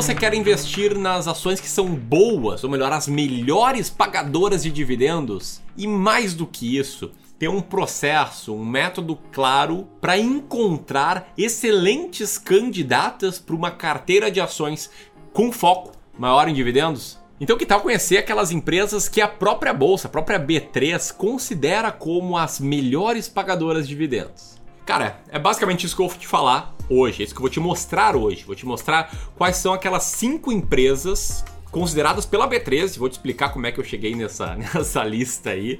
você quer investir nas ações que são boas, ou melhor, as melhores pagadoras de dividendos, e mais do que isso, ter um processo, um método claro para encontrar excelentes candidatas para uma carteira de ações com foco maior em dividendos? Então, que tal conhecer aquelas empresas que a própria bolsa, a própria B3, considera como as melhores pagadoras de dividendos? Cara, é basicamente isso que eu vou te falar hoje, é isso que eu vou te mostrar hoje. Vou te mostrar quais são aquelas cinco empresas consideradas pela B3, vou te explicar como é que eu cheguei nessa, nessa lista aí,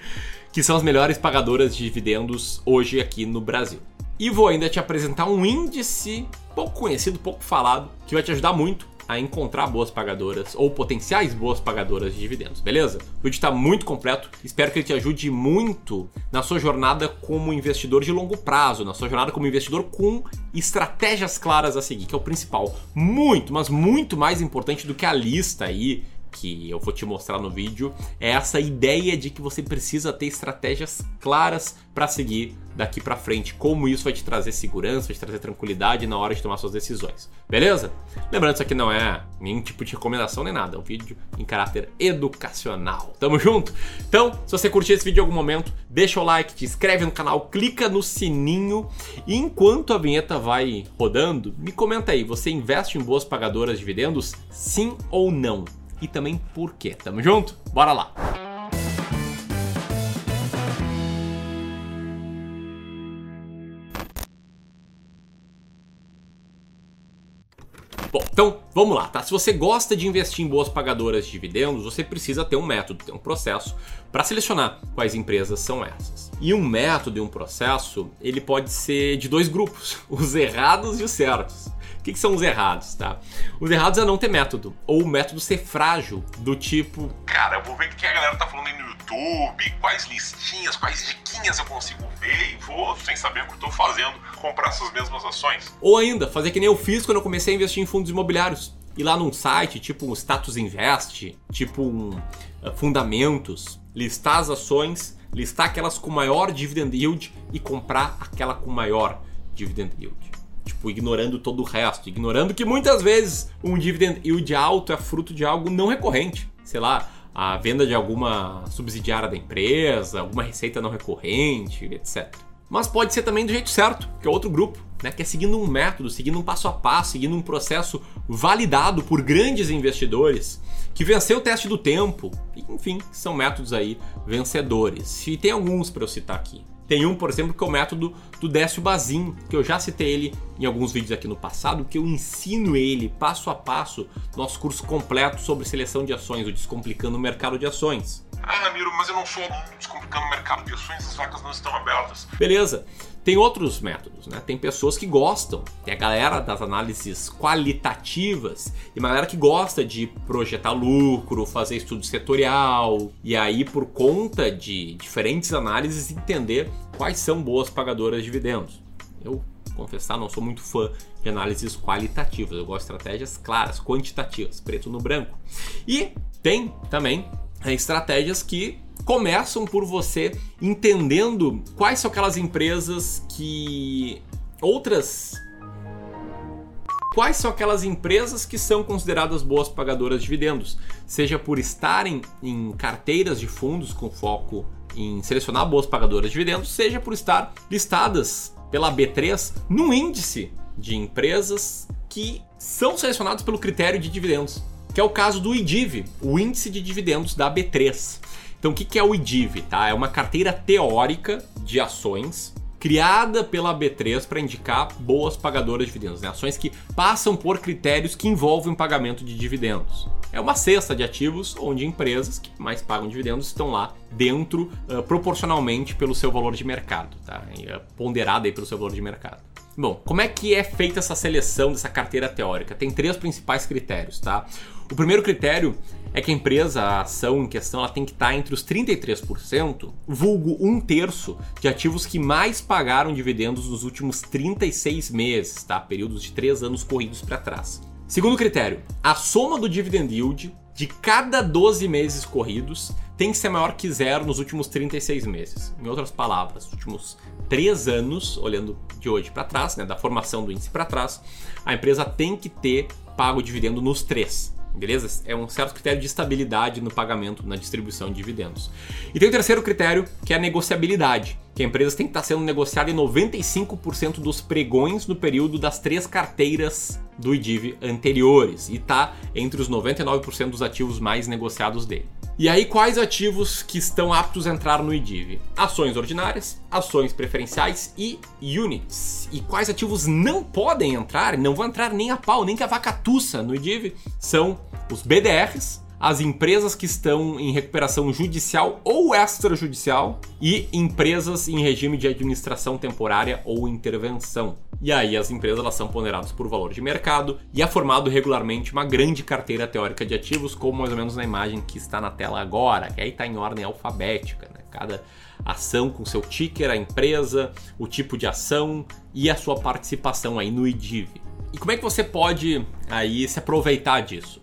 que são as melhores pagadoras de dividendos hoje aqui no Brasil. E vou ainda te apresentar um índice pouco conhecido, pouco falado, que vai te ajudar muito a encontrar boas pagadoras ou potenciais boas pagadoras de dividendos, beleza? O vídeo está muito completo, espero que ele te ajude muito na sua jornada como investidor de longo prazo, na sua jornada como investidor com estratégias claras a seguir, que é o principal. Muito, mas muito mais importante do que a lista aí que eu vou te mostrar no vídeo é essa ideia de que você precisa ter estratégias claras para seguir daqui para frente, como isso vai te trazer segurança, vai te trazer tranquilidade na hora de tomar suas decisões. Beleza? Lembrando isso aqui não é nenhum tipo de recomendação nem nada, é um vídeo em caráter educacional. Tamo junto? Então, se você curtiu esse vídeo em algum momento, deixa o like, te inscreve no canal, clica no sininho e enquanto a vinheta vai rodando, me comenta aí, você investe em boas pagadoras de dividendos? Sim ou não? E também por quê. Tamo junto? Bora lá! Bom, então vamos lá, tá? Se você gosta de investir em boas pagadoras de dividendos, você precisa ter um método, ter um processo para selecionar quais empresas são essas. E um método e um processo, ele pode ser de dois grupos, os errados e os certos. O que, que, são os errados, tá? Os errados é não ter método, ou o método ser frágil, do tipo. Cara, eu vou ver o que a galera tá falando aí no YouTube, quais listinhas, quais diquinhas eu consigo ver e vou, sem saber o que eu tô fazendo, comprar essas mesmas ações. Ou ainda, fazer que nem eu fiz quando eu comecei a investir em fundos imobiliários. Ir lá num site tipo um Status Invest, tipo um uh, Fundamentos, listar as ações, listar aquelas com maior dividend yield e comprar aquela com maior dividend yield. Tipo, ignorando todo o resto, ignorando que muitas vezes um dividend yield alto é fruto de algo não recorrente. Sei lá, a venda de alguma subsidiária da empresa, alguma receita não recorrente, etc. Mas pode ser também do jeito certo, que é outro grupo, né? Que é seguindo um método, seguindo um passo a passo, seguindo um processo validado por grandes investidores, que venceu o teste do tempo, enfim, são métodos aí vencedores. E tem alguns para eu citar aqui. Tem um, por exemplo, que é o método do Décio Bazin, que eu já citei ele em alguns vídeos aqui no passado, que eu ensino ele passo a passo no nosso curso completo sobre seleção de ações, o Descomplicando o Mercado de Ações. Ah, Ramiro, mas eu não sou descomplicando o mercado de ações, as vacas não estão abertas. Beleza. Tem outros métodos, né? Tem pessoas que gostam, tem a galera das análises qualitativas e uma galera que gosta de projetar lucro, fazer estudo setorial e aí por conta de diferentes análises entender quais são boas pagadoras de dividendos. Eu confessar, não sou muito fã de análises qualitativas, eu gosto de estratégias claras, quantitativas, preto no branco. E tem também é, estratégias que começam por você entendendo quais são aquelas empresas que outras Quais são aquelas empresas que são consideradas boas pagadoras de dividendos, seja por estarem em carteiras de fundos com foco em selecionar boas pagadoras de dividendos, seja por estar listadas pela B3 no índice de empresas que são selecionadas pelo critério de dividendos, que é o caso do IDIV, o índice de dividendos da B3. Então, o que é o IDIV? Tá? É uma carteira teórica de ações criada pela B3 para indicar boas pagadoras de dividendos, né? ações que passam por critérios que envolvem pagamento de dividendos. É uma cesta de ativos onde empresas que mais pagam dividendos estão lá dentro uh, proporcionalmente pelo seu valor de mercado, tá? É ponderada pelo seu valor de mercado. Bom, como é que é feita essa seleção dessa carteira teórica? Tem três principais critérios, tá? O primeiro critério é que a empresa, a ação em questão, ela tem que estar entre os 33%, vulgo um terço, de ativos que mais pagaram dividendos nos últimos 36 meses, tá? Períodos de 3 anos corridos para trás. Segundo critério, a soma do dividend yield de cada 12 meses corridos tem que ser maior que zero nos últimos 36 meses. Em outras palavras, nos últimos 3 anos, olhando de hoje para trás, né, da formação do índice para trás, a empresa tem que ter pago dividendo nos três. Beleza? É um certo critério de estabilidade no pagamento, na distribuição de dividendos. E tem o terceiro critério, que é a negociabilidade, que a empresa tem que estar sendo negociada em 95% dos pregões no período das três carteiras do IDIV anteriores e está entre os 99% dos ativos mais negociados dele. E aí, quais ativos que estão aptos a entrar no IDIV? Ações ordinárias, ações preferenciais e units. E quais ativos não podem entrar, não vão entrar nem a pau, nem que a vaca tussa no IDIV, são os BDRs, as empresas que estão em recuperação judicial ou extrajudicial e empresas em regime de administração temporária ou intervenção. E aí as empresas elas são ponderadas por valor de mercado e é formado regularmente uma grande carteira teórica de ativos, como mais ou menos na imagem que está na tela agora, que aí está em ordem alfabética, né? Cada ação com seu ticker, a empresa, o tipo de ação e a sua participação aí no IDIV. E como é que você pode aí se aproveitar disso?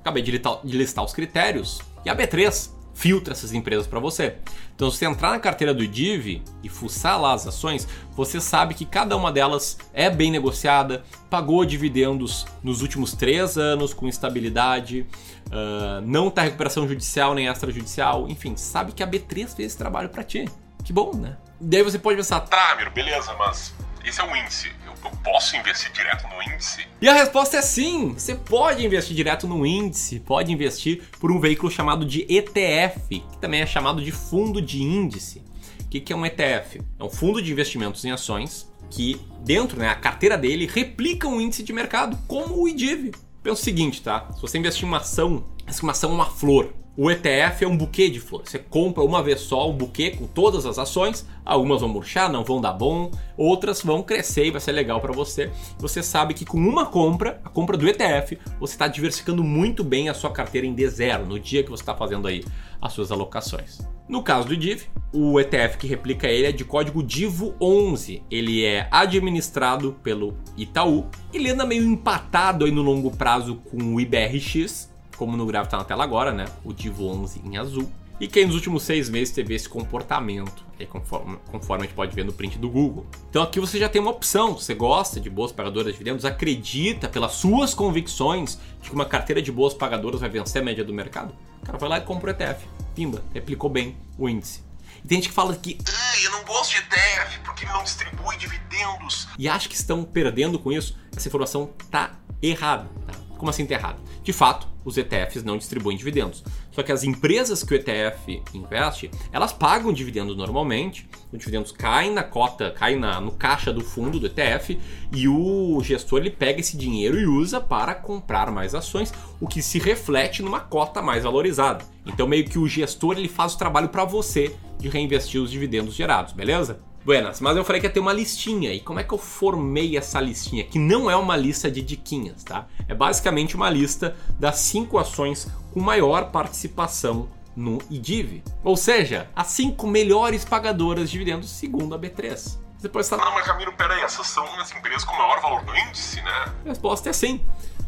Acabei de listar os critérios e a B3 filtra essas empresas para você. Então, se você entrar na carteira do IDIV e fuçar lá as ações, você sabe que cada uma delas é bem negociada, pagou dividendos nos últimos três anos com estabilidade, uh, não está recuperação judicial nem extrajudicial, enfim, sabe que a B3 fez esse trabalho para ti. Que bom, né? Daí você pode pensar, tá, Miro, beleza, mas esse é o índice. Eu, eu, posso investir direto no índice? E a resposta é sim. Você pode investir direto no índice, pode investir por um veículo chamado de ETF, que também é chamado de fundo de índice. O que, que é um ETF? É um fundo de investimentos em ações que, dentro, né, a carteira dele replica um índice de mercado, como o IDIV. Pensa o seguinte, tá? Se você investir em uma ação, essa uma ação é uma flor. O ETF é um buquê de flores. Você compra uma vez só um buquê com todas as ações. Algumas vão murchar, não vão dar bom, outras vão crescer e vai ser legal para você. Você sabe que com uma compra, a compra do ETF, você está diversificando muito bem a sua carteira em D0 no dia que você está fazendo aí as suas alocações. No caso do DIV, o ETF que replica ele é de código DIVO11. Ele é administrado pelo Itaú. Ele anda meio empatado aí no longo prazo com o IBRX, como no gráfico está na tela agora, né? O Divo 11 em azul. E quem nos últimos seis meses teve esse comportamento, aí conforme, conforme a gente pode ver no print do Google. Então aqui você já tem uma opção. Você gosta de boas pagadoras de dividendos, acredita pelas suas convicções de que uma carteira de boas pagadoras vai vencer a média do mercado? O cara vai lá e compra o ETF. Pimba, replicou bem o índice. E tem gente que fala que ah, eu não gosto de ETF porque não distribui dividendos. E acha que estão perdendo com isso. Essa informação tá errada. Tá? Como assim tá errada? De fato, os ETFs não distribuem dividendos. Só que as empresas que o ETF investe, elas pagam dividendos normalmente, os dividendos caem na cota, caem na, no caixa do fundo do ETF e o gestor ele pega esse dinheiro e usa para comprar mais ações, o que se reflete numa cota mais valorizada. Então meio que o gestor ele faz o trabalho para você de reinvestir os dividendos gerados, beleza? Buenas, mas eu falei que ia ter uma listinha. E como é que eu formei essa listinha? Que não é uma lista de diquinhas, tá? É basicamente uma lista das cinco ações com maior participação no IDIV. Ou seja, as cinco melhores pagadoras de dividendos segundo a B3. Depois tá... Não, mas Ramiro, peraí, essas são as empresas com maior valor no índice, né? A resposta é sim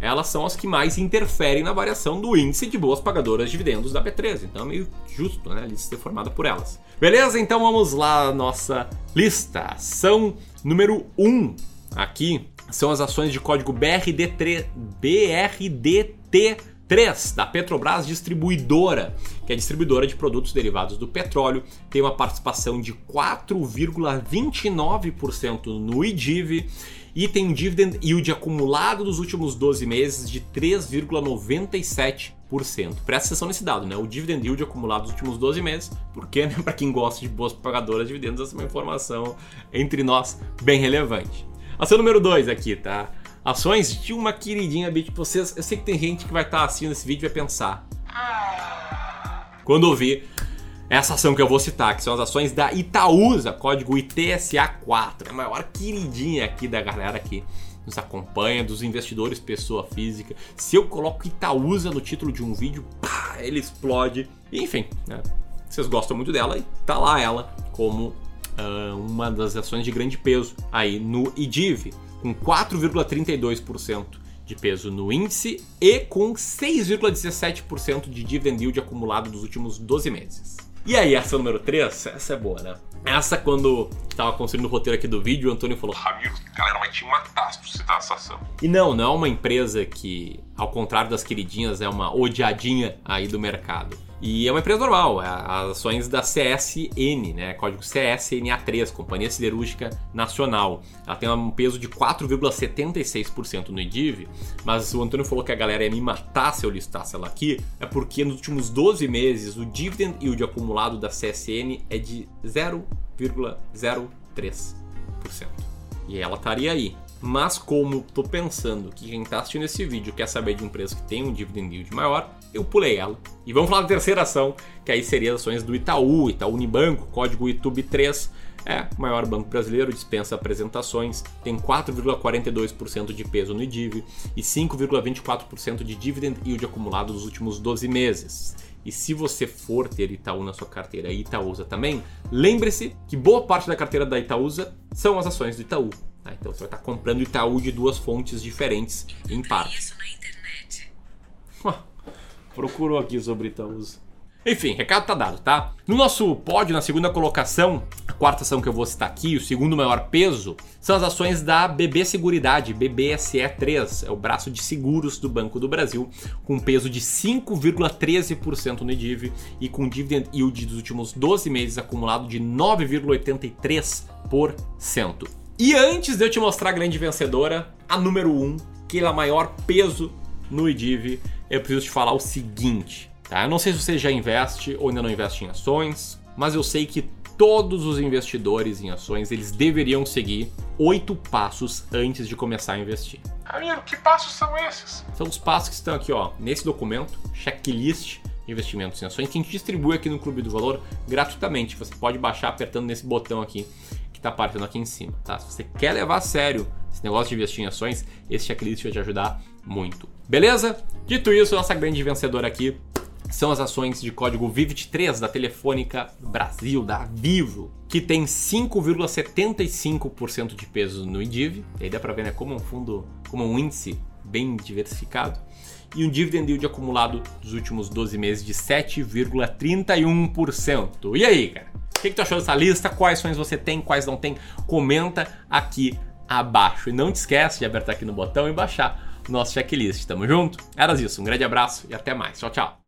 elas são as que mais interferem na variação do índice de boas pagadoras de dividendos da B13. Então é meio justo né, a lista ser formada por elas. Beleza? Então vamos lá, nossa lista. Ação número 1 aqui são as ações de código BRD3, BRDT3 da Petrobras Distribuidora, que é distribuidora de produtos derivados do petróleo, tem uma participação de 4,29% no IDIV e tem um dividend yield acumulado dos últimos 12 meses de 3,97%. Presta atenção nesse dado, né? O dividend yield acumulado dos últimos 12 meses, porque, né, para quem gosta de boas pagadoras de dividendos, essa é uma informação entre nós bem relevante. Ação número 2 aqui, tá? Ações de uma queridinha bit vocês. Eu sei que tem gente que vai estar tá assistindo esse vídeo e vai pensar. Quando ouvir essa ação que eu vou citar, que são as ações da Itaúsa, código ITSA4, é a maior queridinha aqui da galera que nos acompanha, dos investidores pessoa física. Se eu coloco Itaúsa no título de um vídeo, pá, ele explode. Enfim, né? vocês gostam muito dela e tá lá ela como uh, uma das ações de grande peso aí no IDIV, com 4,32% de peso no índice e com 6,17% de dividend yield acumulado dos últimos 12 meses. E aí, essa número 3, essa é boa, né? Essa, quando tava construindo o roteiro aqui do vídeo, o Antônio falou: Ramiro, a galera vai te matar se tu citar essa ação. E não, não é uma empresa que, ao contrário das queridinhas, é uma odiadinha aí do mercado. E é uma empresa normal, é as ações da CSN, né? Código CSNA3, Companhia Siderúrgica Nacional. Ela tem um peso de 4,76% no IDIV, mas o Antônio falou que a galera ia me matar se eu listasse ela aqui, é porque nos últimos 12 meses o dividend yield acumulado da CSN é de 0,03%. E ela estaria aí. Mas como tô pensando que quem tá assistindo esse vídeo quer saber de empresa que tem um dividend yield maior, eu pulei ela. E vamos falar da terceira ação, que aí seria as ações do Itaú, Itaú Unibanco, código ITUB3. É o maior banco brasileiro, dispensa apresentações, tem 4,42% de peso no IDIV e 5,24% de dividend yield acumulado nos últimos 12 meses. E se você for ter Itaú na sua carteira e Itaúsa também, lembre-se que boa parte da carteira da Itaúsa são as ações do Itaú. Tá? Então você vai estar comprando Itaú de duas fontes diferentes em parte. Isso na internet. Procurou aqui sobre Itaúsa. Enfim, recado tá dado, tá? No nosso pódio, na segunda colocação, a quarta ação que eu vou citar aqui, o segundo maior peso, são as ações da BB Seguridade, BBSE3, é o braço de seguros do Banco do Brasil, com peso de 5,13% no IDIV e com dividend yield dos últimos 12 meses acumulado de 9,83%. E antes de eu te mostrar a grande vencedora, a número 1, que é a maior peso no IDIV, eu preciso te falar o seguinte, tá? Eu não sei se você já investe ou ainda não investe em ações, mas eu sei que todos os investidores em ações, eles deveriam seguir oito passos antes de começar a investir. Ramiro, que passos são esses? São os passos que estão aqui, ó, nesse documento, checklist de investimentos em ações, que a gente distribui aqui no Clube do Valor gratuitamente. Você pode baixar apertando nesse botão aqui está aparecendo aqui em cima, tá? Se você quer levar a sério esse negócio de investir em ações, esse checklist vai te ajudar muito. Beleza? Dito isso, nossa grande vencedora aqui são as ações de código VIVIT3 da Telefônica Brasil, da Vivo, que tem 5,75% de peso no IDIV. Aí dá para ver, né, como um fundo, como um índice bem diversificado. E um dividend yield acumulado dos últimos 12 meses de 7,31%. E aí, cara? O que, que tu achou dessa lista? Quais ações você tem, quais não tem? Comenta aqui abaixo. E não te esquece de apertar aqui no botão e baixar nosso checklist. Tamo junto? Era isso, um grande abraço e até mais. Tchau, tchau.